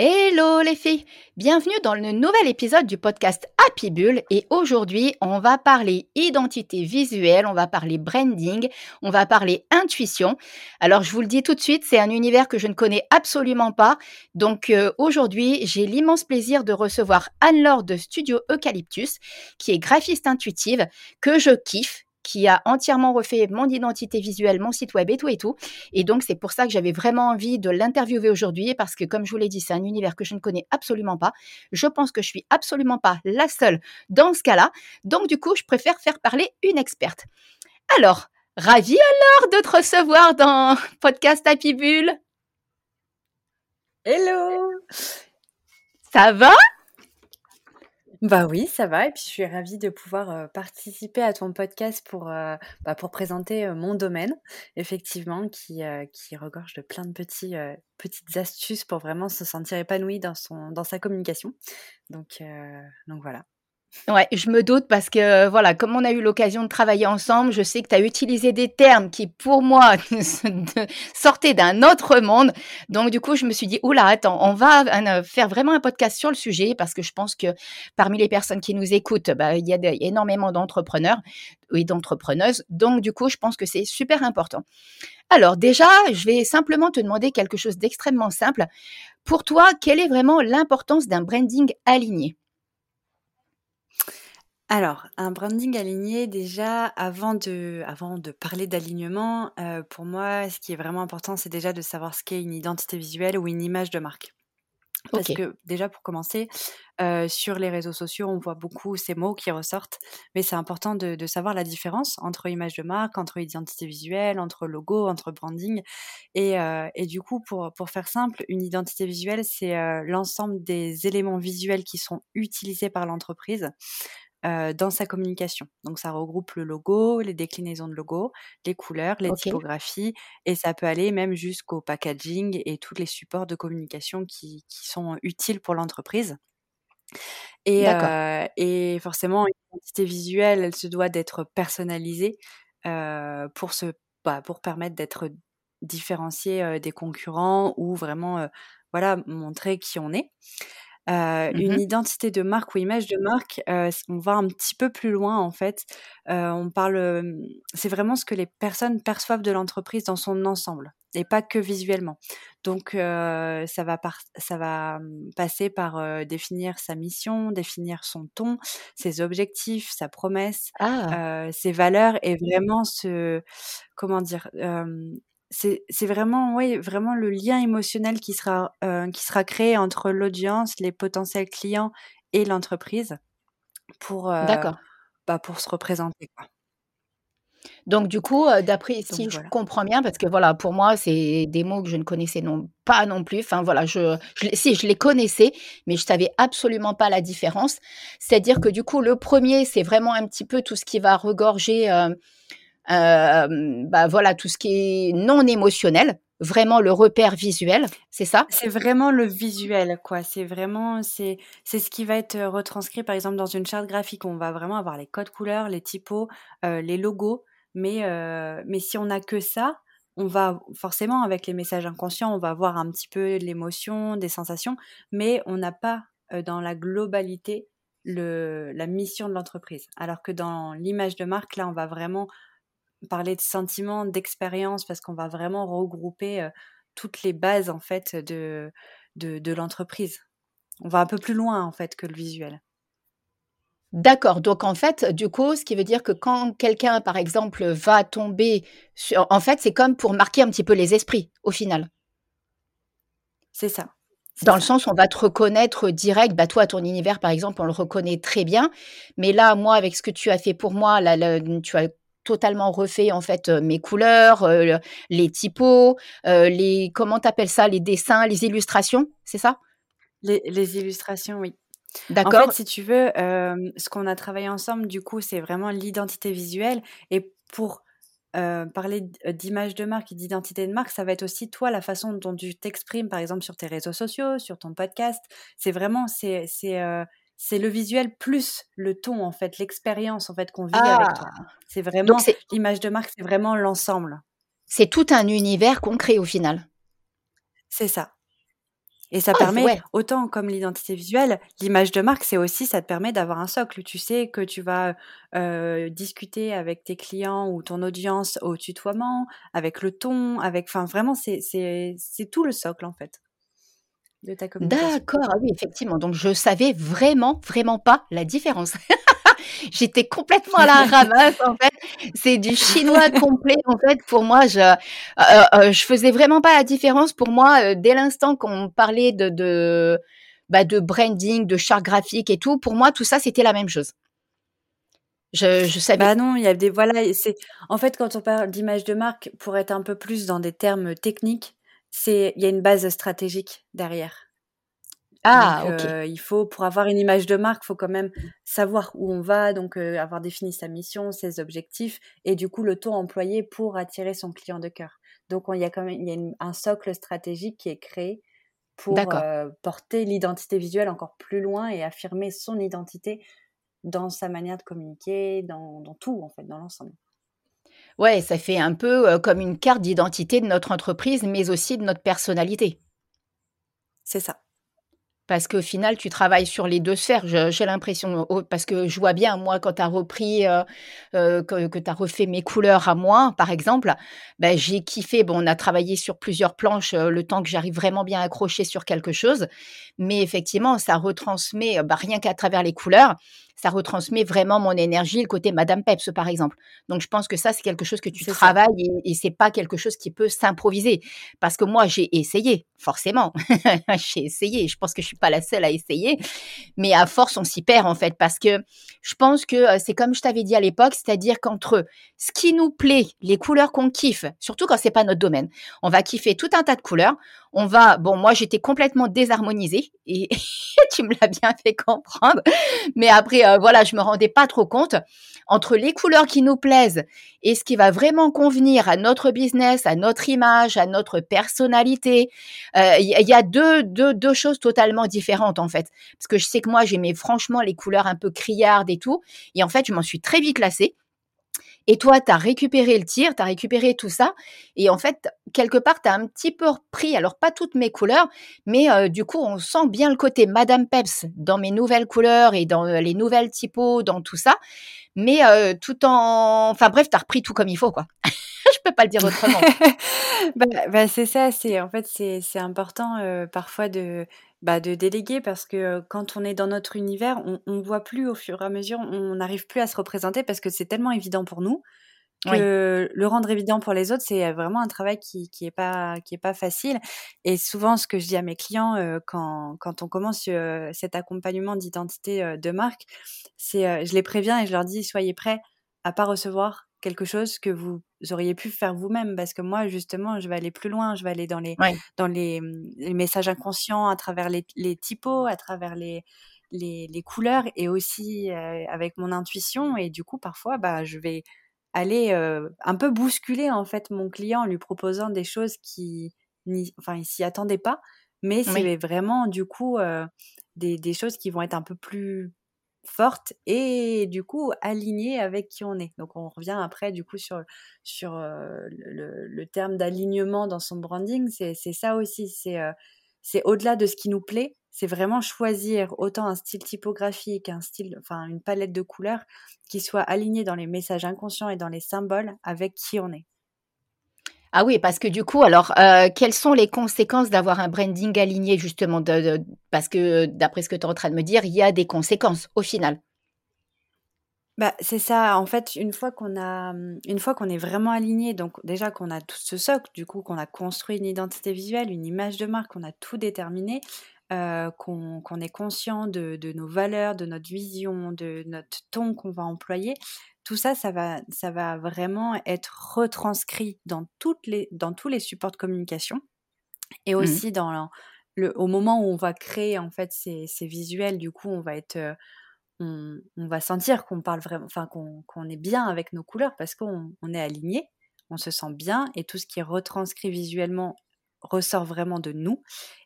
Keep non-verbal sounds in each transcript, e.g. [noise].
Hello les filles, bienvenue dans le nouvel épisode du podcast Happy Bull et aujourd'hui on va parler identité visuelle, on va parler branding, on va parler intuition. Alors je vous le dis tout de suite, c'est un univers que je ne connais absolument pas. Donc euh, aujourd'hui j'ai l'immense plaisir de recevoir Anne-Laure de Studio Eucalyptus qui est graphiste intuitive, que je kiffe qui a entièrement refait mon identité visuelle, mon site web et tout et tout. Et donc, c'est pour ça que j'avais vraiment envie de l'interviewer aujourd'hui parce que, comme je vous l'ai dit, c'est un univers que je ne connais absolument pas. Je pense que je suis absolument pas la seule dans ce cas-là. Donc, du coup, je préfère faire parler une experte. Alors, ravi alors de te recevoir dans [laughs] podcast Happy Bull. Hello Ça va? Bah oui, ça va. Et puis je suis ravie de pouvoir participer à ton podcast pour, bah, pour présenter mon domaine, effectivement, qui, qui regorge de plein de petits, petites astuces pour vraiment se sentir épanoui dans, son, dans sa communication. Donc, donc voilà. Ouais, je me doute parce que voilà, comme on a eu l'occasion de travailler ensemble, je sais que tu as utilisé des termes qui, pour moi, [laughs] sortaient d'un autre monde. Donc, du coup, je me suis dit, oula, attends, on va euh, faire vraiment un podcast sur le sujet parce que je pense que parmi les personnes qui nous écoutent, bah, il y a énormément d'entrepreneurs et d'entrepreneuses. Donc, du coup, je pense que c'est super important. Alors, déjà, je vais simplement te demander quelque chose d'extrêmement simple. Pour toi, quelle est vraiment l'importance d'un branding aligné? Alors, un branding aligné, déjà, avant de, avant de parler d'alignement, euh, pour moi, ce qui est vraiment important, c'est déjà de savoir ce qu'est une identité visuelle ou une image de marque. Parce que déjà, pour commencer, euh, sur les réseaux sociaux, on voit beaucoup ces mots qui ressortent, mais c'est important de, savoir la différence entre image de marque, entre identité visuelle, entre logo, entre branding. Et, euh, et du coup, pour, pour faire simple, une identité visuelle, c'est l'ensemble des éléments visuels qui sont utilisés par l'entreprise dans sa communication. Donc ça regroupe le logo, les déclinaisons de logo, les couleurs, les typographies, et ça peut aller même jusqu'au packaging et tous les supports de communication qui, sont utiles pour l'entreprise. Et, et, forcément, une identité visuelle, elle se doit d'être personnalisée pour, se, bah, pour permettre d'être différencié des concurrents ou vraiment voilà, montrer qui on est. Mmh une identité de marque ou image de marque, on va un petit peu plus loin en fait. on parle, c'est vraiment ce que les personnes perçoivent de l'entreprise dans son ensemble et pas que visuellement. Donc ça va ça va mmh, passer par définir sa mission, définir son ton, ses objectifs, sa promesse, ah! ses valeurs et vraiment ce comment dire c'est vraiment, oui, vraiment le lien émotionnel qui sera, euh, qui sera créé entre l'audience, les potentiels clients et l'entreprise pour, euh, bah, pour se représenter. Donc du coup, euh, d'après si je comprends bien, parce que voilà, pour moi, c'est des mots que je ne connaissais non pas non plus. Enfin voilà, je, si je les connaissais, mais je savais absolument pas la différence. C'est-à-dire que du coup, le premier, c'est vraiment un petit peu tout ce qui va regorger euh, bah voilà tout ce qui est non émotionnel, vraiment le repère visuel, c'est ça? C'est vraiment le visuel, quoi. C'est vraiment c'est c'est ce qui va être retranscrit, par exemple, dans une charte graphique. On va vraiment avoir les codes couleurs, les typos, les logos, mais mais si on n'a que ça, on va forcément avec les messages inconscients, on va avoir un petit peu l'émotion, des sensations, mais on n'a pas dans la globalité le, la mission de l'entreprise. Alors que dans l'image de marque, là, on va vraiment parler de sentiments, d'expérience, parce qu'on va vraiment regrouper toutes les bases en fait de, de, l'entreprise. On va un peu plus loin en fait que le visuel. D'accord, donc en fait, du coup, ce qui veut dire que quand quelqu'un, par exemple, va tomber sur en fait, c'est comme pour marquer un petit peu les esprits, au final? C'est ça, Dans le sens, on va te reconnaître direct, bah, toi, ton univers, par exemple, on le reconnaît très bien, mais là, moi, avec ce que tu as fait pour moi, là, tu as totalement refait, en fait, heu, mes couleurs, le les typos, heu, les comment tu appelles ça? Les dessins, les illustrations, c'est ça? Les les illustrations, oui. En fait, D'accord. si tu veux, ce qu'on a travaillé ensemble, du coup, c'est vraiment l'identité visuelle et pour, parler d'image de marque et d'identité de marque, ça va être aussi toi, la façon dont tu t'exprimes, par exemple, sur tes réseaux sociaux, sur ton podcast. C'est vraiment c'est c'est, heu, c'est le visuel plus le ton, en fait, l'expérience, en fait, qu'on vit avec Ah! toi. C'est vraiment l'image de marque, c'est vraiment l'ensemble. c'est tout un univers qu'on crée, au final? C'est ça. Et ça Ah permet, ouais. autant comme l'identité visuelle, l'image de marque, c'est aussi ça te permet d'avoir un socle. Tu sais que tu vas, discuter avec tes clients ou ton audience au tutoiement, avec le ton, avec enfin vraiment c'est tout le socle en fait, de ta communication. D'accord, ah oui, effectivement, donc je savais vraiment, vraiment pas la différence. [laughs] J'étais complètement à la ramasse, en fait. C'est du chinois [laughs] complet, en fait, pour moi, je heu heu je faisais vraiment pas la différence. Pour moi, dès l'instant qu'on parlait de de, bah, de branding, de charte graphique et tout, pour moi, tout ça, c'était la même chose. Je je savais Bah non, il y a des voilà c'est en fait, quand on parle d'image de marque, pour être un peu plus dans des termes techniques, c'est il y a une base stratégique derrière. Donc ah OK. heu, il faut pour avoir une image de marque, faut quand même savoir où on va, donc heu, avoir défini sa mission, ses objectifs et du coup le ton employé pour attirer son client de cœur. Donc on il y a quand même il y a une un socle stratégique qui est créé pour, heu, porter l'identité visuelle encore plus loin et affirmer son identité dans sa manière de communiquer, dans dans tout en fait, dans l'ensemble. Ouais, ça fait un peu, heu, comme une carte d'identité de notre entreprise, mais aussi de notre personnalité. C'est ça. Parce qu'au final, tu travailles sur les 2 sphères, je j'ai l'impression, au parce que je vois bien, moi, quand tu as repris, heu heu, que tu as refait mes couleurs à moi, par exemple, bah, j'ai kiffé. Bon, on a travaillé sur plusieurs planches, le temps que j'arrive vraiment bien accrocher sur quelque chose. Mais effectivement, ça retransmet, bah, rien qu'à travers les couleurs, ça retransmet vraiment mon énergie, le côté Madame Peps, par exemple. Donc je pense que ça, c'est quelque chose que tu travailles et et c'est pas quelque chose qui peut s'improviser. Parce que moi, j'ai essayé, forcément. [laughs] J'ai essayé, je pense que je suis pas la seule à essayer, mais à force, on s'y perd en fait parce que je pense que, heu, c'est comme je t'avais dit à l'époque, c'est-à-dire qu'entre ce qui nous plaît, les couleurs qu'on kiffe, surtout quand c'est pas notre domaine, on va kiffer tout un tas de couleurs. On va bon, moi, j'étais complètement désharmonisée et [laughs] tu me l'as bien fait comprendre, mais après, heu, voilà, je me rendais pas trop compte. Entre les couleurs qui nous plaisent et ce qui va vraiment convenir à notre business, à notre image, à notre personnalité, Heu, il y a il y a 2- 2- 2 choses totalement différentes, en fait. Parce que je sais que moi, j'aimais franchement les couleurs un peu criardes et tout et en fait, je m'en suis très vite lassée et toi, tu as récupéré le tir, tu as récupéré tout ça et en fait, quelque part, tu as un petit peu repris, alors pas toutes mes couleurs, mais heu, du coup, on sent bien le côté Madame Peps dans mes nouvelles couleurs et dans, heu, les nouvelles typos, dans tout ça, mais heu, tout en enfin bref, tu as repris tout comme il faut, quoi. [laughs] Je peux pas le dire autrement. [laughs] Bah bah, c'est ça, c'est en fait, c'est important, parfois de, bah, de déléguer parce que, quand on est dans notre univers, on on voit plus au fur et à mesure, on n'arrive plus à se représenter parce que c'est tellement évident pour nous Oui. que le rendre évident pour les autres, c'est, vraiment un travail qui qui est pas qui est pas facile et souvent ce que je dis à mes clients, quand quand on commence, cet accompagnement d'identité, de marque, c'est, je les préviens et je leur dis: «Soyez prêts à pas recevoir quelque chose que vous auriez pu faire vous-même». Parce que moi, justement, je vais aller plus loin, je vais aller dans les Ouais. dans les, mmh, les messages inconscients à travers les les typos, à travers les les les couleurs et aussi, avec mon intuition et du coup, parfois, bah, je vais aller, un peu bousculer, en fait, mon client en lui proposant des choses qui n'y enfin, il s'y attendait pas, mais Oui. c'est vraiment, du coup, des choses qui vont être un peu plus fortes et du coup, alignées avec qui on est. Donc on revient après, du coup, sur sur, le terme d'alignement dans son branding, c'est ça aussi, c'est, c'est au-delà de ce qui nous plaît, c'est vraiment choisir autant un style typographique, un style enfin, une palette de couleurs qui soit alignée dans les messages inconscients et dans les symboles avec qui on est. Ah oui, parce que du coup, alors, heu, quelles sont les conséquences d'avoir un branding aligné justement parce que, d'après ce que tu es en train de me dire, il y a des conséquences au final? Bah, c'est ça. En fait, une fois qu'on qu'on est vraiment aligné, donc déjà qu'on a tout ce socle, du coup, qu'on a construit une identité visuelle, une image de marque, qu'on a tout déterminé, euh, qu'on est conscient de nos valeurs, de notre vision, de notre ton qu'on va employer, tout ça, ça va, ça va vraiment être retranscrit dans, toutes les, dans tous les supports de communication et mmh aussi dans le, au moment où on va créer en fait ces, ces visuels. Du coup, on va être euh, on, va sentir qu'on parle vraiment, enfin qu'on est bien avec nos couleurs parce qu'on est aligné, on se sent bien et tout ce qui est retranscrit visuellement ressort vraiment de nous.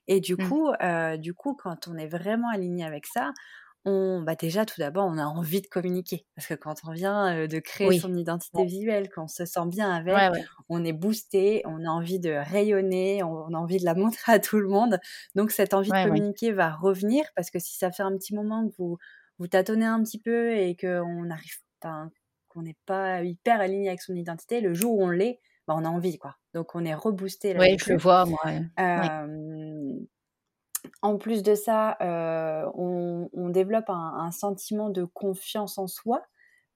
Et du mmh. coup, euh, du coup, quand on est vraiment aligné avec ça, on, bah déjà tout d'abord, on a envie de communiquer parce que quand on vient euh, de créer son identité visuelle, quand on se sent bien avec, on est boosté, on a envie de rayonner, on, a envie de la [laughs] montrer à tout le monde. Donc cette envie de communiquer va revenir parce que si ça fait un petit moment que vous vous tâtonnez un petit peu et qu'on arrive, qu'on n'est pas hyper aligné avec son identité, le jour où on l'est, bah, on a envie, quoi. Donc on est reboosté. Oui, je le vois, moi. En plus de ça, on, développe un, sentiment de confiance en soi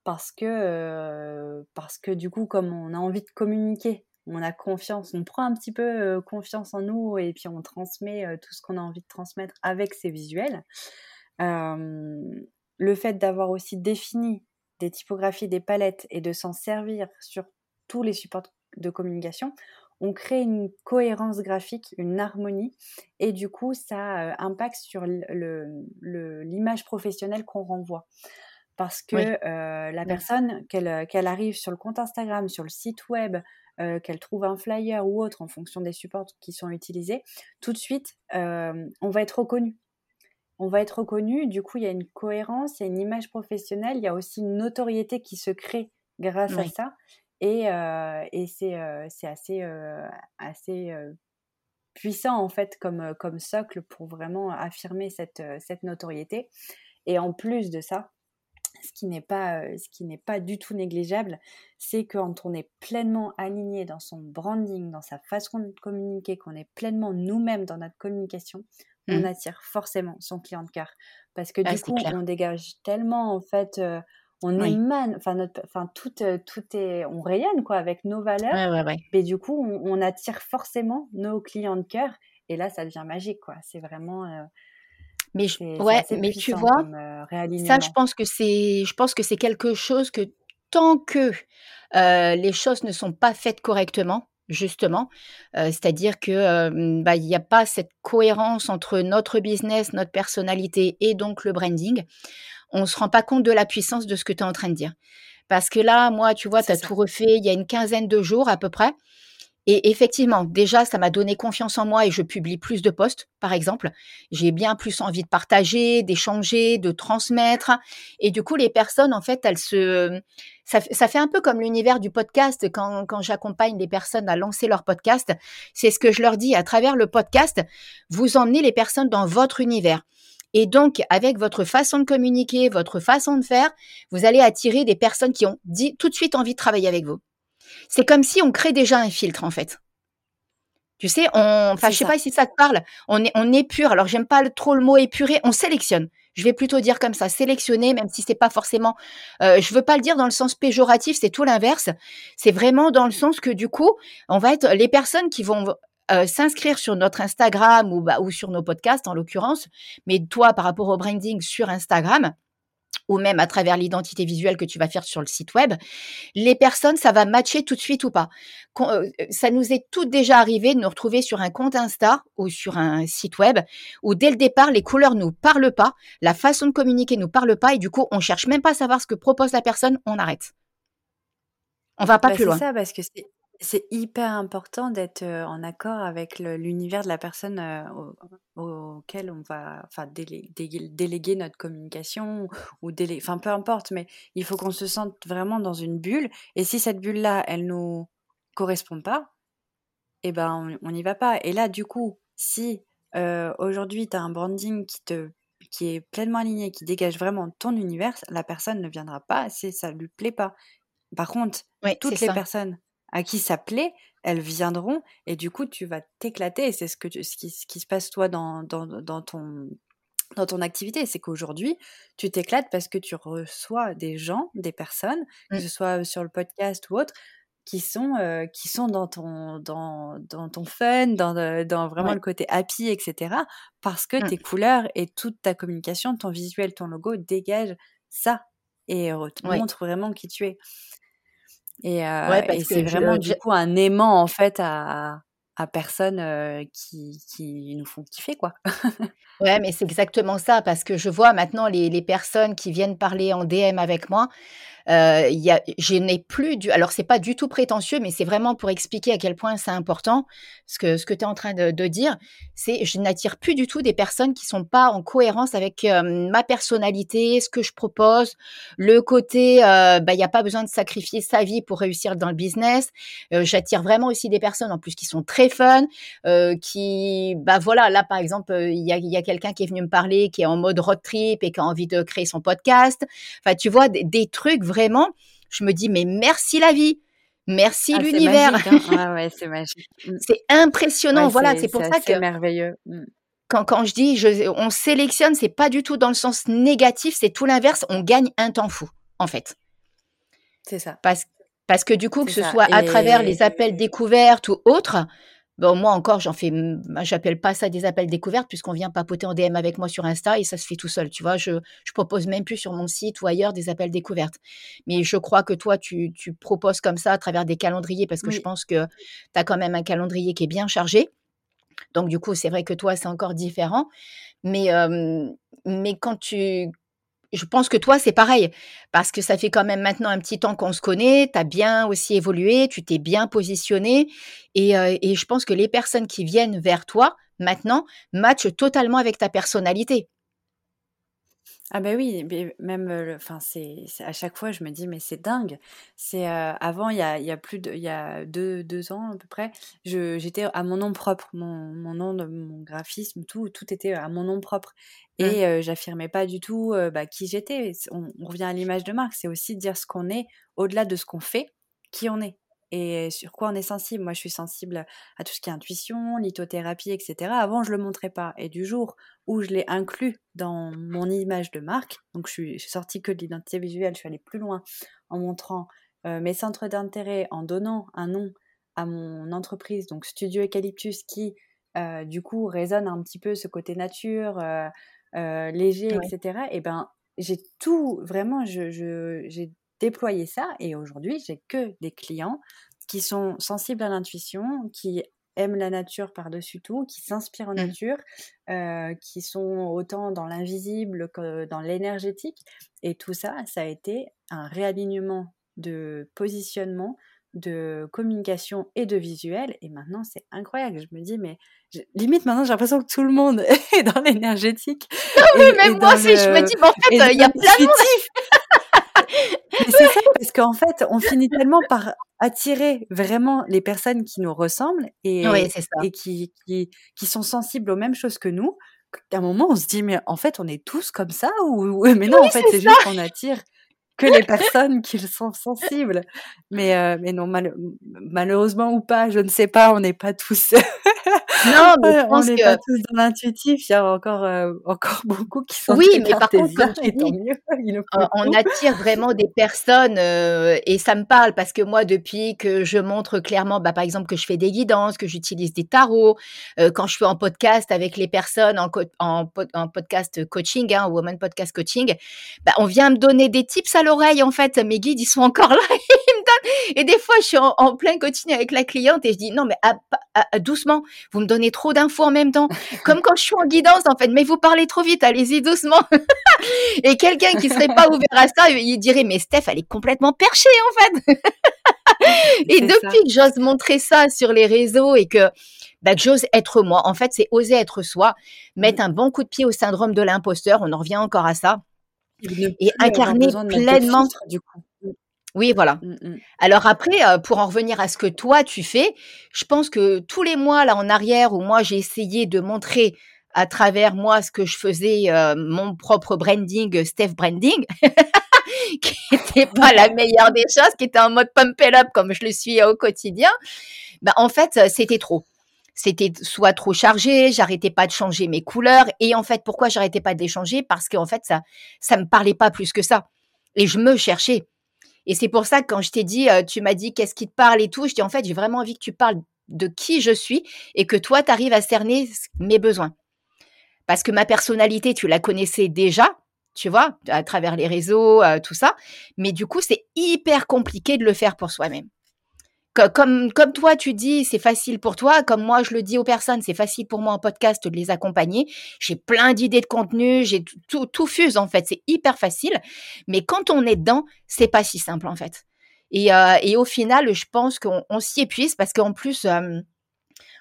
parce que, parce que du coup, comme on a envie de communiquer, on a confiance, on prend un petit peu confiance en nous et puis on transmet tout ce qu'on a envie de transmettre avec ces visuels. Le fait d'avoir aussi défini des typographies, des palettes et de s'en servir sur tous les supports de communication, on crée une cohérence graphique, une harmonie, et du coup, ça euh, impacte sur l'image professionnelle qu'on renvoie. Parce que euh, la personne, qu'elle arrive sur le compte Instagram, sur le site web, euh, qu'elle trouve un flyer ou autre en fonction des supports qui sont utilisés, tout de suite, on va être reconnu on va être reconnu. Du coup, il y a une cohérence, il y a une image professionnelle, il y a aussi une notoriété qui se crée grâce à ça. Et, euh, euh, c'est assez, euh, assez puissant, en fait, comme, comme socle pour vraiment affirmer cette, cette notoriété. Et en plus de ça, ce qui n'est pas, ce qui n'est pas du tout négligeable, c'est quand on est pleinement aligné dans son branding, dans sa façon de communiquer, qu'on est pleinement nous-mêmes dans notre communication, on mmh. attire forcément son client de cœur. Parce que du coup, on dégage tellement, en fait, on émane, enfin, enfin tout, tout est, on rayonne, quoi, avec nos valeurs. Mais du coup, on, attire forcément nos clients de cœur. Et là, ça devient magique, quoi. C'est vraiment. mais ouais, mais tu vois, ça, je pense que c'est, je pense que c'est quelque chose que tant que les choses ne sont pas faites correctement, justement. C'est-à-dire que bah, il n'y a pas cette cohérence entre notre business, notre personnalité et donc le branding. On ne se rend pas compte de la puissance de ce que tu es en train de dire. Parce que là, moi, tu vois, tu as tout refait il y a une quinzaine de jours à peu près. Et effectivement, déjà, ça m'a donné confiance en moi et je publie plus de posts, par exemple. J'ai bien plus envie de partager, d'échanger, de transmettre. Et du coup, les personnes, en fait, elles se... Ça, fait un peu comme l'univers du podcast quand, quand j'accompagne les personnes à lancer leur podcast. C'est ce que je leur dis. À travers le podcast, vous emmenez les personnes dans votre univers. Et donc, avec votre façon de communiquer, votre façon de faire, vous allez attirer des personnes qui ont dit, tout de suite envie de travailler avec vous. C'est comme si on crée déjà un filtre, en fait. Tu sais, on, enfin, je sais pas si ça te parle. On est, on épure. Alors, j'aime pas trop le mot épurer. On sélectionne. Je vais plutôt dire comme ça, sélectionner, même si c'est pas forcément. Euh, je veux pas le dire dans le sens péjoratif. C'est tout l'inverse. C'est vraiment dans le sens que du coup, on va être les personnes qui vont euh, s'inscrire sur notre Instagram ou, bah, ou sur nos podcasts en l'occurrence. Mais toi, par rapport au branding sur Instagram, ou même à travers l'identité visuelle que tu vas faire sur le site web, les personnes, ça va matcher tout de suite ou pas? Euh, ça nous est tout déjà arrivé de nous retrouver sur un compte Insta ou sur un site web où dès le départ, les couleurs nous parlent pas, la façon de communiquer nous parle pas et du coup, on cherche même pas à savoir ce que propose la personne, on arrête. On va pas bah, plus loin. C'est ça parce que c'est c'est hyper important d'être, en accord avec l'univers de la personne, auquel on va enfin déléguer notre communication ou déléguer enfin peu importe, mais il faut qu'on se sente vraiment dans une bulle et si cette bulle-là, elle nous correspond pas et ben, on n'y va pas et là, du coup, si, aujourd'hui tu as un branding qui te qui est pleinement aligné, qui dégage vraiment ton univers, la personne ne viendra pas si ça lui plaît pas. Par contre, toutes les personnes à qui ça plaît, elles viendront et du coup tu vas t'éclater. Et c'est ce, que ce, qui, ce qui se passe toi dans, dans, dans ton dans ton activité. C'est qu'aujourd'hui, tu t'éclates parce que tu reçois des gens, des personnes, que mmh. ce soit sur le podcast ou autre, qui sont, qui sont dans, ton, dans, dans ton fun, dans, dans vraiment le côté happy, etc. Parce que mmh. tes couleurs et toute ta communication, ton visuel, ton logo dégagent ça et te montre vraiment qui tu es. Et, et c'est vraiment du coup un aimant en fait à, à personnes qui, qui nous font kiffer, quoi. [laughs] ouais, mais c'est exactement ça, parce que je vois maintenant les, les personnes qui viennent parler en DM avec moi, euh, y a, je n'ai plus du. Alors, c'est pas du tout prétentieux, mais c'est vraiment pour expliquer à quel point c'est important. Ce que, ce que tu es en train de, de dire, c'est je n'attire plus du tout des personnes qui sont pas en cohérence avec euh, ma personnalité, ce que je propose, le côté, euh, bah, il n'y a pas besoin de sacrifier sa vie pour réussir dans le business. Euh, j'attire vraiment aussi des personnes en plus qui sont très fun, qui, bah voilà, là par exemple, il y a, y a quelqu'un qui est venu me parler, qui est en mode road trip et qui a envie de créer son podcast. Enfin, tu vois, des, des trucs vraiment vraiment, je me dis, mais merci la vie. Merci ah, l'univers. Hein. c'est [laughs] magique. C'est impressionnant. voilà, c'est pour ça que. merveilleux. Mm. Quand, quand je dis je, on sélectionne, c'est pas du tout dans le sens négatif, c'est tout l'inverse. On gagne un temps fou, en fait. C'est ça. Parce, parce que du coup, que ce soit à travers les appels découvertes ou autres, Bon, moi encore, j'en fais, j'appelle pas ça des appels découvertes puisqu'on vient papoter en DM avec moi sur Insta et ça se fait tout seul. Tu vois, je, je propose même plus sur mon site ou ailleurs des appels découvertes. Mais je crois que toi, tu, tu proposes comme ça à travers des calendriers parce que je pense que tu as quand même un calendrier qui est bien chargé. Donc, du coup, c'est vrai que toi, c'est encore différent. Mais, mais quand tu, je pense que toi, c'est pareil, parce que ça fait quand même maintenant un petit temps qu'on se connaît, tu as bien aussi évolué, tu t'es bien positionné, et, euh, et, je pense que les personnes qui viennent vers toi maintenant matchent totalement avec ta personnalité. Ah ben oui, même, enfin c'est à chaque fois je me dis: «Mais c'est dingue». C'est, avant il y a il y a plus de il y a deux 2 ans à peu près, je j'étais à mon nom propre. Mon mon nom de mon graphisme, tout tout était à mon nom propre mmh. et j'affirmais pas du tout, bah, qui j'étais. on revient à l'image de marque, c'est aussi dire ce qu'on est, au-delà de ce qu'on fait, qui on est et sur quoi on est sensible. Moi, je suis sensible à tout ce qui est intuition, lithothérapie, etc. Avant, je le montrais pas. Et du jour où je l'ai inclus dans mon image de marque, donc je suis, sortie que de l'identité visuelle, je suis allée plus loin en montrant euh, mes centres d'intérêt, en donnant un nom à mon entreprise, donc Studio Eucalyptus, qui euh, du coup résonne un petit peu ce côté nature, euh, léger, etc. Et ben, j'ai tout vraiment, je, j'ai déployer ça. Et aujourd'hui, j'ai que des clients qui sont sensibles à l'intuition, qui aiment la nature par-dessus tout, qui s'inspirent en mmh. nature, euh, qui sont autant dans l'invisible que dans l'énergétique. Et tout ça, ça a été un réalignement de positionnement, de communication et de visuel. Et maintenant, c'est incroyable. Je me dis, mais limite, maintenant, j'ai l'impression que tout le monde [laughs] est dans l'énergétique. Non, mais même moi aussi, je me dis, mais en fait, il y a plein de [laughs] c'est ça, parce qu'en fait, on finit tellement par attirer vraiment les personnes qui nous ressemblent et, et qui, qui, qui, sont sensibles aux mêmes choses que nous, qu'à un moment, on se dit, mais en fait, on est tous comme ça ou, [laughs] mais non, en fait, c'est juste qu'on attire que les personnes qui sont sensibles. Mais, euh, mais non, malheureusement ou pas, je ne sais pas, on n'est pas tous [laughs] non, mais je pense on n'est pas tous dans l'intuitif. Il y a encore, euh, encore [laughs] beaucoup qui sont Oui, mais par contre, comme tu dis, mieux, [laughs] on attire vraiment des personnes euh, et ça me parle parce que moi, depuis que je montre clairement, bah, par exemple, que je fais des guidances, que j'utilise des tarots, euh, quand je suis en podcast avec les personnes en, en, en podcast coaching, hein, Woman Podcast Coaching, bah, on vient me donner des tips à l'oreille en fait. Mes guides, ils sont encore là. [laughs] Et des fois, je suis en, en, plein coaching avec la cliente et je dis non, mais doucement, vous me donnez trop d'infos en même temps. [laughs] Comme quand je suis en guidance, en fait. Mais vous parlez trop vite, allez-y doucement. [laughs] et quelqu'un qui serait pas ouvert à ça, il dirait, mais Steph, elle est complètement perchée, en fait. [laughs] et depuis que j'ose montrer ça sur les réseaux et que, bah, j'ose être moi, en fait, c'est oser être soi, mettre un bon coup de pied au syndrome de l'imposteur, on en revient encore à ça, et incarner pleinement. du coup. Oui, voilà. Mmh, mmh. Alors après, pour en revenir à ce que toi tu fais, je pense que tous les mois là en arrière où moi j'ai essayé de montrer à travers moi ce que je faisais, mon propre branding, Steph Branding, [laughs] qui n'était pas la meilleure des choses, qui était en mode pump it up comme je le suis au quotidien, bah, en fait, c'était trop. c'était soit trop chargé, j'arrêtais pas de changer mes couleurs. Et en fait, pourquoi j'arrêtais pas de les changer? Parce qu'en fait, ça, ça me parlait pas plus que ça. Et je me cherchais. Et c'est pour ça que quand je t'ai dit, euh, tu m'as dit qu'est-ce qui te parle et tout, je dis en fait, j'ai vraiment envie que tu parles de qui je suis et que toi, tu arrives à cerner mes besoins. Parce que ma personnalité, tu la connaissais déjà, tu vois, à travers les réseaux, euh, tout ça. Mais du coup, c'est hyper compliqué de le faire pour soi-même comme, toi, tu dis, c'est facile pour toi, comme moi, je le dis aux personnes, c'est facile pour moi en podcast de les accompagner. J'ai plein d'idées de contenu, j'ai tout, tout, fuse en fait, c'est hyper facile. Mais quand on est dedans, c'est pas si simple en fait. Et, euh, au final, je pense qu'on s'y épuise parce qu'en plus,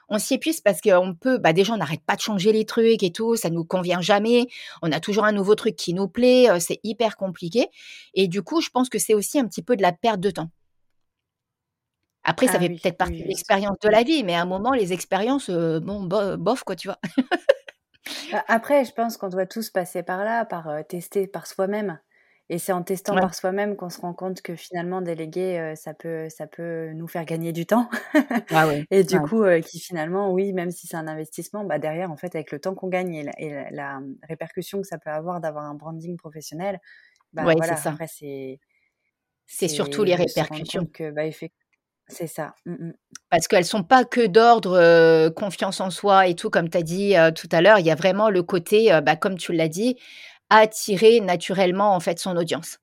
on s'y épuise parce qu'on peut, bah déjà, on n'arrête pas de changer les trucs et tout, ça nous convient jamais. On a toujours un nouveau truc qui nous plaît, euh, c'est hyper compliqué. Et du coup, je pense que c'est aussi un petit peu de la perte de temps. Après, ça ah fait peut-être partie de l'expérience de la vie, mais à un moment, les expériences, bon, bof, quoi, tu vois. Après, je pense qu'on doit tous passer par là, par tester par soi-même. Et c'est en testant par soi-même qu'on se rend compte que finalement, déléguer, ça, peut, ça peut nous faire gagner du temps. Ah [laughs] et du coup, qui finalement, oui, même si c'est un investissement, bah derrière, en fait, avec le temps qu'on gagne et la, mmh, répercussion que ça peut avoir d'avoir un branding professionnel, bah voilà, après, c'est. C'est surtout les répercussions. Que, bah, effectivement, c'est ça. Mmh Parce qu'elles sont pas que d'ordre confiance en soi et tout, comme tu as dit tout à l'heure. Il y a vraiment le côté, bah, comme tu l'as dit, attirer naturellement en fait son audience.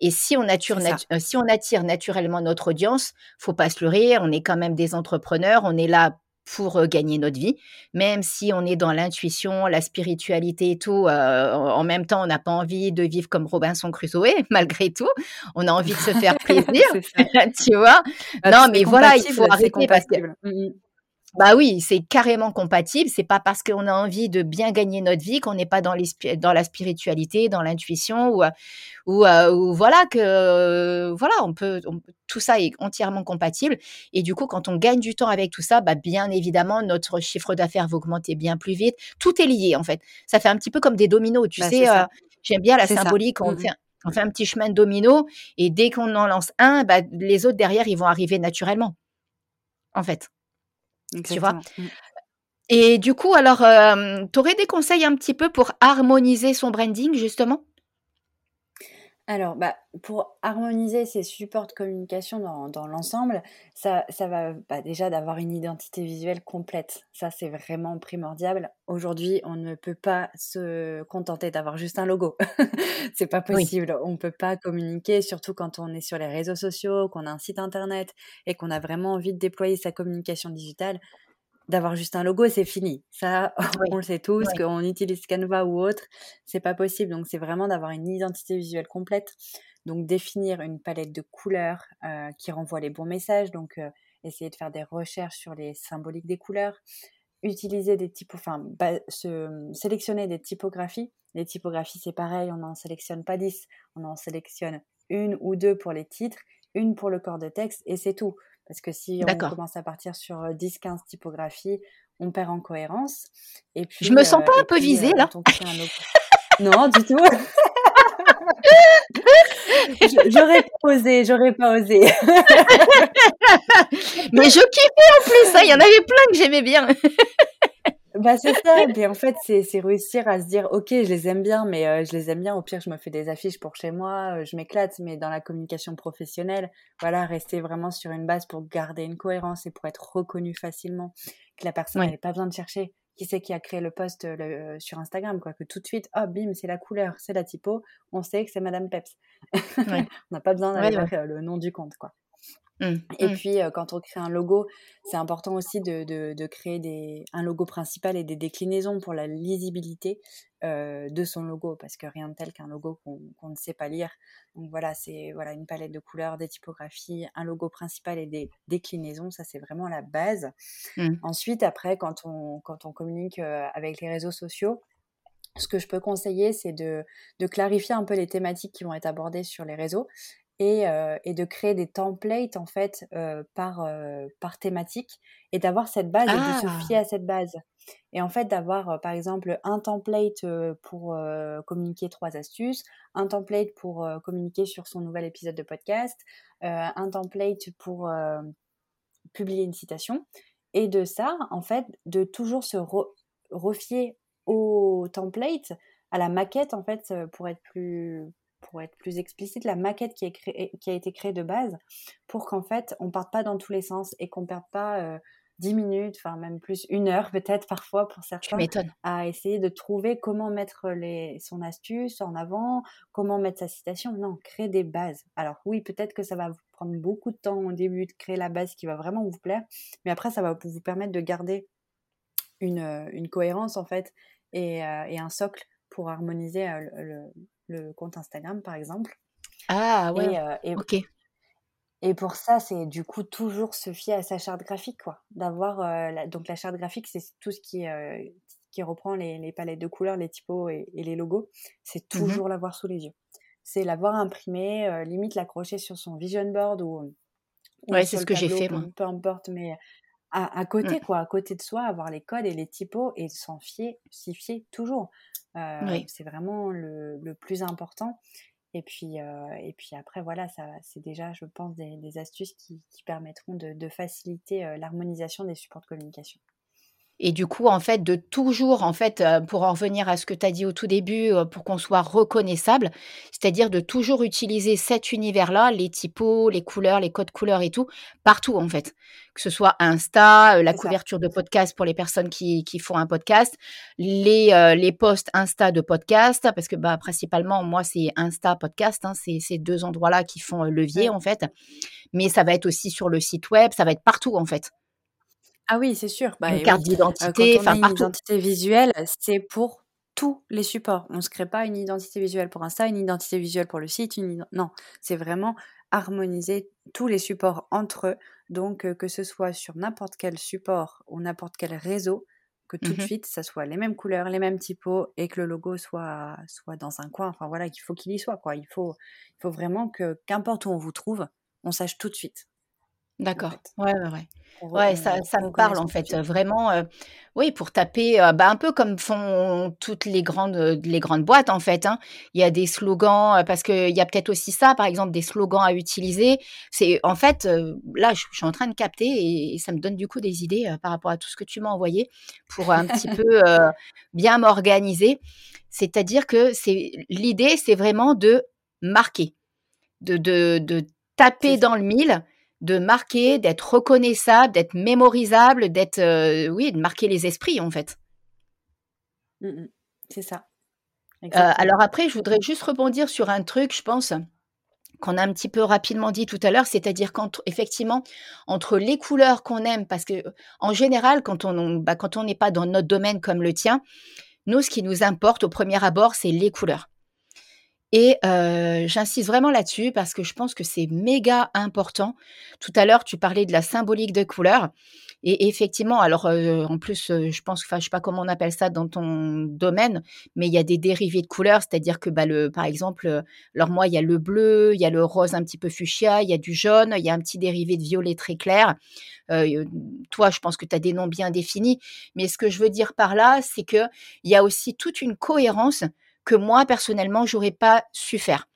Et si on, attire, si on attire naturellement notre audience, faut pas se leurrer, on est quand même des entrepreneurs, on est là pour gagner notre vie, même si on est dans l'intuition, la spiritualité et tout. en même temps, on n'a pas envie de vivre comme Robinson Crusoe, [laughs] malgré tout. On a envie de se faire [laughs] plaisir, [laughs] tu vois. Bah, non, mais voilà, il faut arrêter parce que. Mmh, mmh. Bah oui, c'est carrément compatible. C'est pas parce qu'on a envie de bien gagner notre vie qu'on n'est pas dans, dans la spiritualité, dans l'intuition ou, ou, euh, ou, voilà que voilà, on peut, tout ça est entièrement compatible. Et du coup, quand on gagne du temps avec tout ça, bah bien évidemment, notre chiffre d'affaires va augmenter bien plus vite. Tout est lié en fait. Ça fait un petit peu comme des dominos. Tu bah, sais, euh, j'aime bien la symbolique. On, mmh fait, on fait un petit chemin de domino et dès qu'on en lance un, bah, les autres derrière, ils vont arriver naturellement. En fait. Tu vois? Mmh. Et du coup, alors, tu aurais des conseils un petit peu pour harmoniser son branding, justement? Alors, bah, pour harmoniser ces supports de communication dans, l'ensemble, ça, ça va bah, déjà d'avoir une identité visuelle complète. Ça, c'est vraiment primordial. Aujourd'hui, on ne peut pas se contenter d'avoir juste un logo. [laughs] c'est pas possible. On ne peut pas communiquer, surtout quand on est sur les réseaux sociaux, qu'on a un site internet et qu'on a vraiment envie de déployer sa communication digitale d'avoir juste un logo, c'est fini. Ça, [laughs] on le sait tous, qu'on utilise Canva ou autre, c'est pas possible. Donc, c'est vraiment d'avoir une identité visuelle complète. Donc, définir une palette de couleurs euh, qui renvoie les bons messages. Donc, euh, essayer de faire des recherches sur les symboliques des couleurs. Utiliser des typos, enfin, se, sélectionner des typographies. Les typographies, c'est pareil, on n'en sélectionne pas 10, on en sélectionne une ou deux pour les titres, une pour le corps de texte, et c'est tout. Parce que si on commence à partir sur 10-15 typographies, on perd en cohérence. Et puis, je me sens pas un peu visée là. [laughs] non, du tout. [laughs] j'aurais pas osé, j'aurais pas osé. Mais je kiffais en plus, ça. il y en avait plein que j'aimais bien. Bah, c'est ça. Et en fait, c'est réussir à se dire, OK, je les aime bien, mais euh, je les aime bien. Au pire, je me fais des affiches pour chez moi, euh, je m'éclate. Mais dans la communication professionnelle, voilà, rester vraiment sur une base pour garder une cohérence et pour être reconnu facilement. Que la personne n'ait pas besoin de chercher qui c'est qui a créé le post euh, sur Instagram, quoi? Que tout de suite, oh, bim, c'est la couleur, c'est la typo. On sait que c'est Madame Peps. [laughs] on n'a pas besoin d'aller voir le nom du compte, quoi. Mmh, et mmh. puis, quand on crée un logo, c'est important aussi de, de, créer des, un logo principal et des déclinaisons pour la lisibilité de son logo, parce que rien de tel qu'un logo qu'on ne sait pas lire. Donc voilà, c'est voilà, une palette de couleurs, des typographies, un logo principal et des déclinaisons, ça c'est vraiment la base. Mmh. Ensuite, après, quand on, quand on communique avec les réseaux sociaux, ce que je peux conseiller, c'est de, de, clarifier un peu les thématiques qui vont être abordées sur les réseaux euh, et, de créer des templates en fait euh, par, euh, par thématique et d'avoir cette base et de se ah! fier à cette base. Et en fait d'avoir par exemple un template pour communiquer trois astuces, un template pour communiquer sur son nouvel épisode de podcast, un template pour publier une citation Et de ça, en fait, de toujours se refier au template, à la maquette, en fait, pour être plus, pour être plus explicite, la maquette qui, est créée, qui a été créée de base, pour qu'en fait, on parte pas dans tous les sens et qu'on perde pas 10 minutes, enfin même plus une heure [laughs] peut-être parfois pour certains, à essayer de trouver comment mettre les, son astuce en avant, comment mettre sa citation. Non, créer des bases. Alors oui, peut-être que ça va vous prendre beaucoup de temps au début de créer la base qui va vraiment vous plaire, mais après ça va vous permettre de garder une, une cohérence en fait et, et, un socle pour harmoniser le, le, compte Instagram par exemple. Ah ouais, et, ok. Et pour ça, c'est du coup toujours se fier à sa charte graphique, quoi. D'avoir euh, donc la charte graphique, c'est tout ce qui euh, qui reprend les, les, palettes de couleurs, les typos et, les logos. C'est mmh toujours l'avoir sous les yeux. C'est l'avoir imprimé, euh, limite l'accrocher sur son vision board ou, ouais, c'est ce que j'ai fait moi. Peu importe, mais à, à côté mmh. quoi, à côté de soi, avoir les codes et les typos et s'en fier, s'y fier toujours. C'est vraiment le, le, plus important. Et puis, et puis après, voilà, ça, c'est déjà, je pense, des, astuces qui, permettront de, faciliter l'harmonisation des supports de communication. Et du coup, en fait, de toujours, en fait, euh, pour en revenir à ce que tu as dit au tout début, euh, pour qu'on soit reconnaissable, c'est-à-dire de toujours utiliser cet univers-là, les typos, les couleurs, les codes couleurs et tout, partout, en fait. Que ce soit Insta, euh, la couverture de podcast pour les personnes qui, qui font un podcast, les, les posts Insta de podcast, parce que bah, principalement, moi, c'est Insta podcast, hein, c'est ces deux endroits-là qui font levier, en fait. Mais ça va être aussi sur le site web, ça va être partout, en fait. Ah oui, c'est sûr. Bah, une carte d'identité, enfin une identité visuelle, c'est pour tous les supports. On ne se crée pas une identité visuelle pour Insta, une identité visuelle pour le site. Une... Non, c'est vraiment harmoniser tous les supports entre eux. Donc, euh, que ce soit sur n'importe quel support ou n'importe quel réseau, que tout de mmh suite, ça soit les mêmes couleurs, les mêmes typos et que le logo soit, soit dans un coin. Enfin voilà, qu'il faut qu'il y soit. Quoi. Il, faut, il faut vraiment que, qu'importe où on vous trouve, on sache tout de suite. D'accord. Ouais, ouais, ouais. Ouais, ça, ça me parle en fait, vraiment. Euh, oui, pour taper, euh, bah, un peu comme font toutes les grandes, euh, les grandes boîtes en fait. Hein. Il y a des slogans, parce qu'il y a peut-être aussi ça, par exemple, des slogans à utiliser. C'est en fait, là, je, suis en train de capter et, ça me donne du coup des idées par rapport à tout ce que tu m'as envoyé pour un petit peu bien m'organiser. C'est-à-dire que c'est l'idée, c'est vraiment de marquer, de, de, de taper dans le mille de marquer, d'être reconnaissable, d'être mémorisable, d'être, euh, oui, de marquer les esprits en fait. Mmh, mmh. C'est ça. Euh, alors après, je voudrais juste rebondir sur un truc, je pense, qu'on a un petit peu rapidement dit tout à l'heure, c'est-à-dire qu'effectivement, entre les couleurs qu'on aime, parce que en général, quand on bah, quand on n'est pas dans notre domaine comme le tien, nous, ce qui nous importe au premier abord, c'est les couleurs. Et j'insiste vraiment là-dessus parce que je pense que c'est méga important. Tout à l'heure, tu parlais de la symbolique de couleur. Et effectivement, alors en plus, je pense, enfin, je sais pas comment on appelle ça dans ton domaine, mais il y a des dérivés de couleurs, c'est-à-dire que, bah, le, par exemple, alors moi, il y a le bleu, il y a le rose un petit peu fuchsia, il y a du jaune, il y a un petit dérivé de violet très clair. toi, je pense que tu as des noms bien définis, mais ce que je veux dire par là, c'est que il y a aussi toute une cohérence que moi, personnellement, j'aurais pas su faire.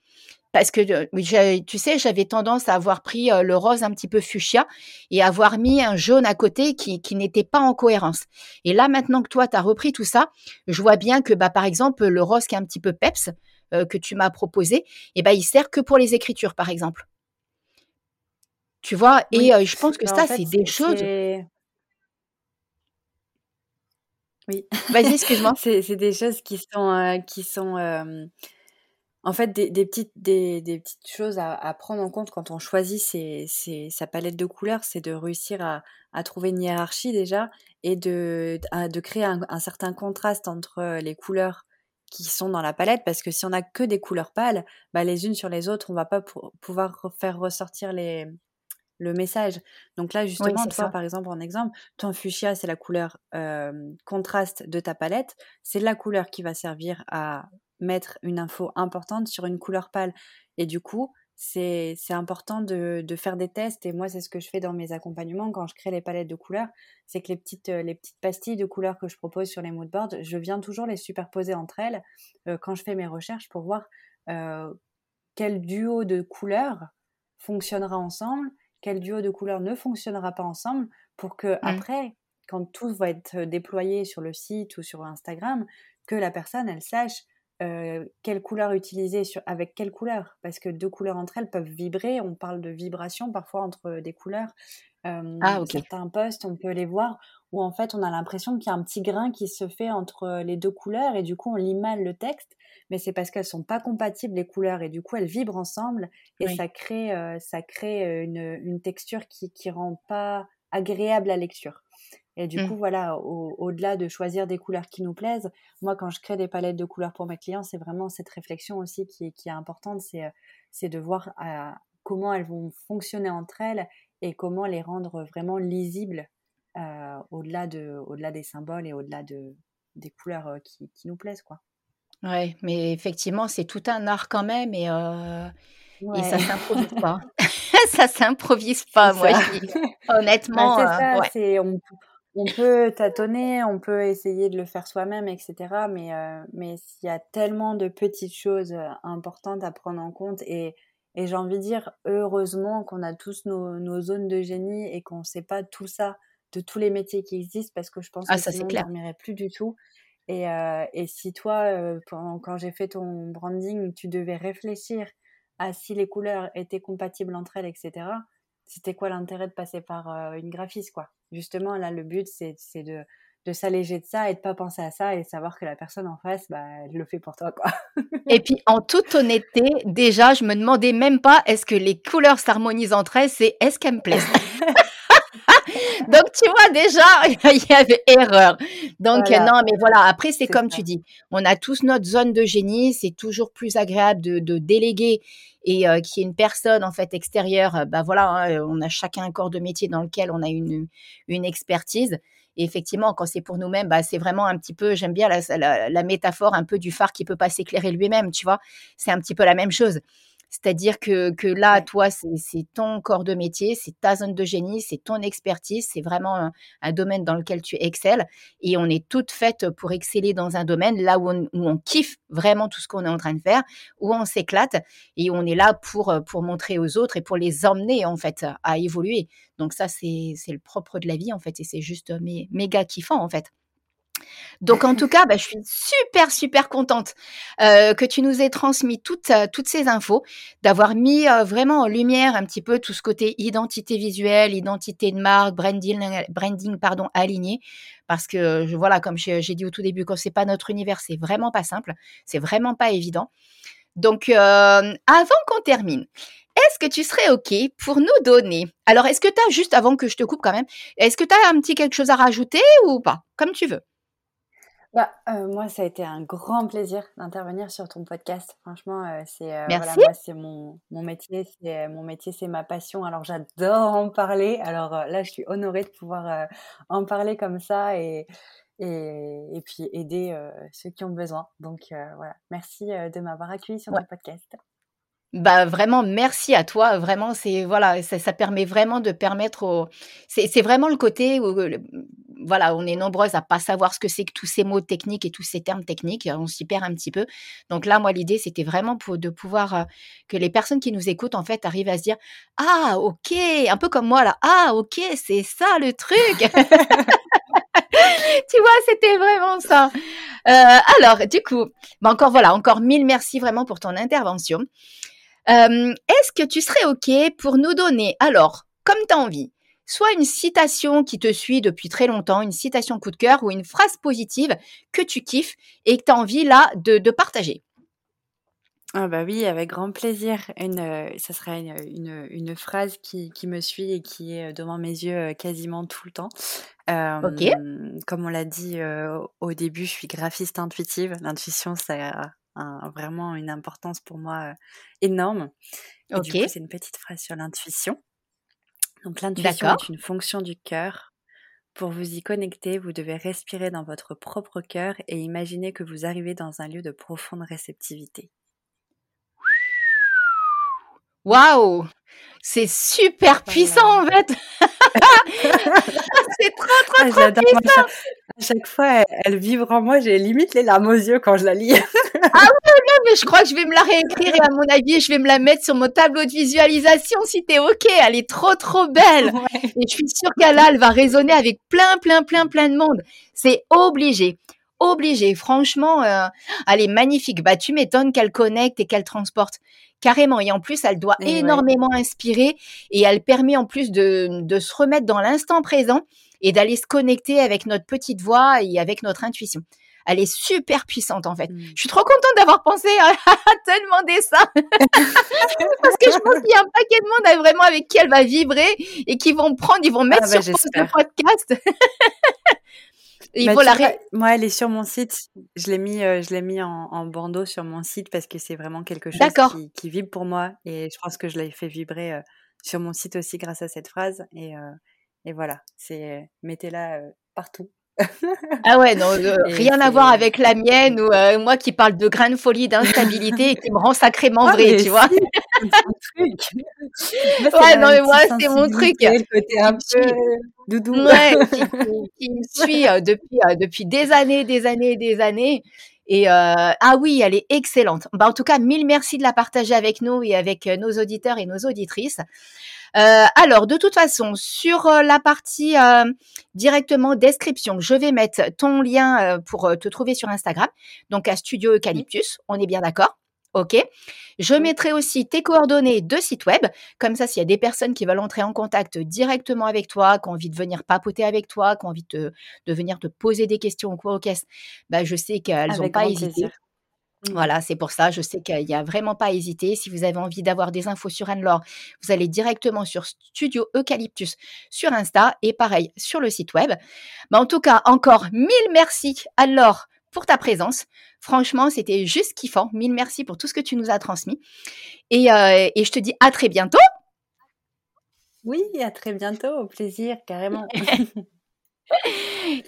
Parce que, tu sais, j'avais tendance à avoir pris le rose un petit peu fuchsia et avoir mis un jaune à côté qui, n'était pas en cohérence. Et là, maintenant que toi, tu as repris tout ça, je vois bien que, bah, par exemple, le rose qui est un petit peu peps, que tu m'as proposé, et eh ben, il sert que pour les écritures, par exemple. Tu vois, et je pense que ça, c'est des choses. Oui. [laughs] Vas-y, excuse-moi. c'est des choses qui sont, euh, qui sont en fait des, des petites, des, des, petites choses à, à, prendre en compte quand on choisit ses, ses, sa palette de couleurs, c'est de réussir à, à, trouver une hiérarchie déjà et de, de créer un, un, certain contraste entre les couleurs qui sont dans la palette parce que si on a que des couleurs pâles, bah les unes sur les autres, on va pas pouvoir faire ressortir les, le message. Donc là, justement, toi, par exemple, en exemple, ton fuchsia, c'est la couleur contraste de ta palette. C'est la couleur qui va servir à mettre une info importante sur une couleur pâle. Et du coup, c'est important de, de, faire des tests. Et moi, c'est ce que je fais dans mes accompagnements quand je crée les palettes de couleurs. C'est que les petites, les petites pastilles de couleurs que je propose sur les moodboards, je viens toujours les superposer entre elles quand je fais mes recherches pour voir quel duo de couleurs fonctionnera ensemble quel duo de couleurs ne fonctionnera pas ensemble pour que mmh. après, quand tout va être déployé sur le site ou sur Instagram, que la personne, elle sache quelle couleur utiliser sur, avec quelle couleur. Parce que deux couleurs entre elles peuvent vibrer. On parle de vibration parfois entre des couleurs. Ah. Certains posts, on peut les voir où en fait on a l'impression qu'il y a un petit grain qui se fait entre les deux couleurs et du coup on lit mal le texte. Mais c'est parce qu'elles sont pas compatibles les couleurs et du coup elles vibrent ensemble et ça crée, ça crée une, une texture qui, qui rend pas agréable à lecture. Et du mmh. coup, voilà, au-delà de choisir des couleurs qui nous plaisent, moi, quand je crée des palettes de couleurs pour mes clients, c'est vraiment cette réflexion aussi qui, qui est importante, c'est, c'est de voir comment elles vont fonctionner entre elles et comment les rendre vraiment lisibles au-delà, de, au-delà des symboles et au-delà de, des couleurs qui, qui nous plaisent, quoi. Ouais, mais effectivement, c'est tout un art quand même et, et ça s'improvise [laughs] [laughs] pas. ça s'improvise pas, moi, je [laughs] dis. Honnêtement. c'est ça, c'est, on, on peut tâtonner, on peut essayer de le faire soi-même, etc. Mais euh, mais il y a tellement de petites choses euh, importantes à prendre en compte et et j'ai envie de dire heureusement qu'on a tous nos, nos zones de génie et qu'on ne sait pas tout ça de tous les métiers qui existent parce que je pense ah, que ça, sinon on plus du tout. Et, euh, et si toi, quand j'ai fait ton branding, tu devais réfléchir à si les couleurs étaient compatibles entre elles, etc c'était quoi l'intérêt de passer par une graphiste, quoi? Justement, là, le but, c'est de, de s'alléger de ça et de pas penser à ça et savoir que la personne en face, bah, elle le fait pour toi, quoi. [laughs] et puis, en toute honnêteté, déjà, je me demandais même pas est-ce que les couleurs s'harmonisent entre elles, c'est est-ce qu'elles me plaisent? [laughs] Donc, tu vois, déjà, [laughs] il y avait erreur. Donc, non, mais voilà, après, c'est comme tu dis, on a tous notre zone de génie, c'est toujours plus agréable de, de déléguer et euh, qui est une personne en fait extérieure, bah voilà, hein, on a chacun un corps de métier dans lequel on a une, une expertise. Et effectivement, quand c'est pour nous-mêmes, bah, c'est vraiment un petit peu, j'aime bien la, la, métaphore un peu du phare qui peut pas s'éclairer lui-même, tu vois? C'est un petit peu la même chose. C'est-à-dire que, que là, toi, c'est ton corps de métier, c'est ta zone de génie, c'est ton expertise, c'est vraiment un, domaine dans lequel tu excelles. Et on est toutes faites pour exceller dans un domaine là où on, où on kiffe vraiment tout ce qu'on est en train de faire, où on s'éclate et on est là pour, pour montrer aux autres et pour les emmener, en fait, à évoluer. Donc ça, c'est le propre de la vie, en fait, et c'est juste méga kiffant, en fait. Donc en tout cas, bah, je suis super super contente euh, que tu nous aies transmis toutes euh, toutes ces infos, d'avoir mis euh, vraiment en lumière un petit peu tout ce côté identité visuelle, identité de marque, branding branding pardon aligné, parce que voilà comme j'ai dit au tout début, quand c'est pas notre univers, c'est vraiment pas simple, c'est vraiment pas évident. Donc avant qu'on termine, est-ce que tu serais OK pour nous donner Alors, est-ce que tu as, juste avant que je te coupe quand même, est-ce que tu as un petit quelque chose à rajouter ou pas Comme tu veux? Bah, euh, moi, ça a été un grand plaisir d'intervenir sur ton podcast. Franchement, euh, c'est euh, voilà, moi, c'est mon, mon métier, c'est mon métier, c'est ma passion. Alors, j'adore en parler. Alors là, je suis honorée de pouvoir en parler comme ça et et, et puis aider ceux qui ont besoin. Donc voilà, merci de m'avoir accueilli sur ton podcast. Bah vraiment merci à toi vraiment c'est voilà ça, ça, permet vraiment de permettre au c'est vraiment le côté où voilà, on est nombreuses à pas savoir ce que c'est que tous ces mots techniques et tous ces termes techniques. On s'y perd un petit peu. Donc là, moi, l'idée, c'était vraiment pour, de pouvoir euh, que les personnes qui nous écoutent, en fait, arrivent à se dire Ah, ok, un peu comme moi là. Ah, ok, c'est ça le truc. [laughs] [laughs] tu vois, c'était vraiment ça. Euh, alors, du coup, bah encore voilà, encore mille merci vraiment pour ton intervention. Euh, est-ce que tu serais OK pour nous donner, alors, comme tu as envie, soit une citation qui te suit depuis très longtemps, une citation coup de cœur ou une phrase positive que tu kiffes et que tu as envie là de, partager? Ah bah oui, avec grand plaisir. Une, euh, ça serait une, une, phrase qui, qui, me suit et qui est devant mes yeux euh, quasiment tout le temps. ok. Comme on l'a dit euh, au début, je suis graphiste intuitive. L'intuition, ça a vraiment une importance pour moi énorme. ok. c'est une petite phrase sur l'intuition. Donc l'intuition est une fonction du cœur. Pour vous y connecter, vous devez respirer dans votre propre cœur et imaginer que vous arrivez dans un lieu de profonde réceptivité. Waouh C'est super puissant en fait [laughs] C'est trop trop ah, trop puissant À chaque fois, elle, vibre en moi, j'ai limite les larmes aux yeux quand je la lis. [laughs] ah oui, non, mais je crois que je vais me la réécrire et à mon avis, je vais me la mettre sur mon tableau de visualisation si t'es OK. Elle est trop, trop belle. Et je suis sûre qu'elle elle va résonner avec plein, plein, plein, plein de monde. C'est obligé. Obligé. Franchement, euh, elle est magnifique. Bah, tu m'étonnes qu'elle connecte et qu'elle transporte carrément. Et en plus, elle doit énormément inspirer et elle permet en plus de, de se remettre dans l'instant présent et d'aller se connecter avec notre petite voix et avec notre intuition. Elle est super puissante en fait. Mmh. Je suis trop contente d'avoir pensé à, te demander ça. Parce que je pense qu'il y a un paquet de monde vraiment avec qui elle va vibrer et qui vont prendre, ils vont mettre ah, bah, sur ce podcast. [laughs] Il bah, faut la Moi, elle est sur mon site. Je l'ai mis, euh, je l'ai mis en, bandeau sur mon site parce que c'est vraiment quelque chose qui, qui, vibre pour moi et je pense que je l'ai fait vibrer euh, sur mon site aussi grâce à cette phrase et, euh, et voilà, c'est mettez-la partout ah ouais, non, euh, [laughs] rien à voir avec la mienne ou euh, moi qui parle de grain de folie, d'instabilité et qui me rend sacrément ah, vrai, tu vois. truc. [laughs] ouais, non, mais moi, c'est mon truc. Le côté un peu doudou. Ouais, [laughs] qui, me suit euh, depuis, depuis des années, des années, des années. Et ah oui, elle est excellente. Bah, en tout cas, mille merci de la partager avec nous et avec nos auditeurs et nos auditrices. Euh, alors, de toute façon, sur euh, la partie euh, directement description, je vais mettre ton lien pour te trouver sur Instagram, donc à Studio Eucalyptus. On est bien d'accord? OK. Je mettrai aussi tes coordonnées de site web. Comme ça, s'il y a des personnes qui veulent entrer en contact directement avec toi, qui ont envie de venir papoter avec toi, qui ont envie de, venir te poser des questions ou quoi au caisse, bah, je sais qu'elles n'ont pas hésité. Mmh. Voilà, c'est pour ça. Je sais qu'il n'y a vraiment pas à hésiter. Si vous avez envie d'avoir des infos sur Anne-Laure, vous allez directement sur Studio Eucalyptus sur Insta et pareil sur le site web. Mais en tout cas, encore mille merci Anne-Laure pour ta présence. Franchement, c'était juste kiffant. Mille merci pour tout ce que tu nous as transmis. Et, euh, et je te dis à très bientôt. Oui, à très bientôt. Au plaisir, carrément. [laughs] [laughs]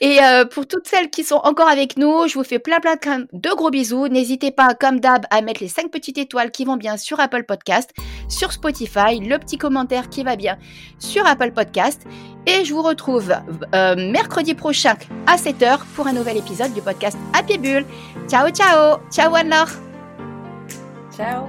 Et euh, pour toutes celles qui sont encore avec nous, je vous fais plein plein de gros bisous. N'hésitez pas, comme d'hab, à mettre les 5 petites étoiles qui vont bien sur Apple Podcast, sur Spotify, le petit commentaire qui va bien sur Apple Podcast. Et je vous retrouve euh, mercredi prochain à 7h pour un nouvel épisode du podcast Happy Bull. Ciao, ciao. Ciao, Anne-Laure. Ciao.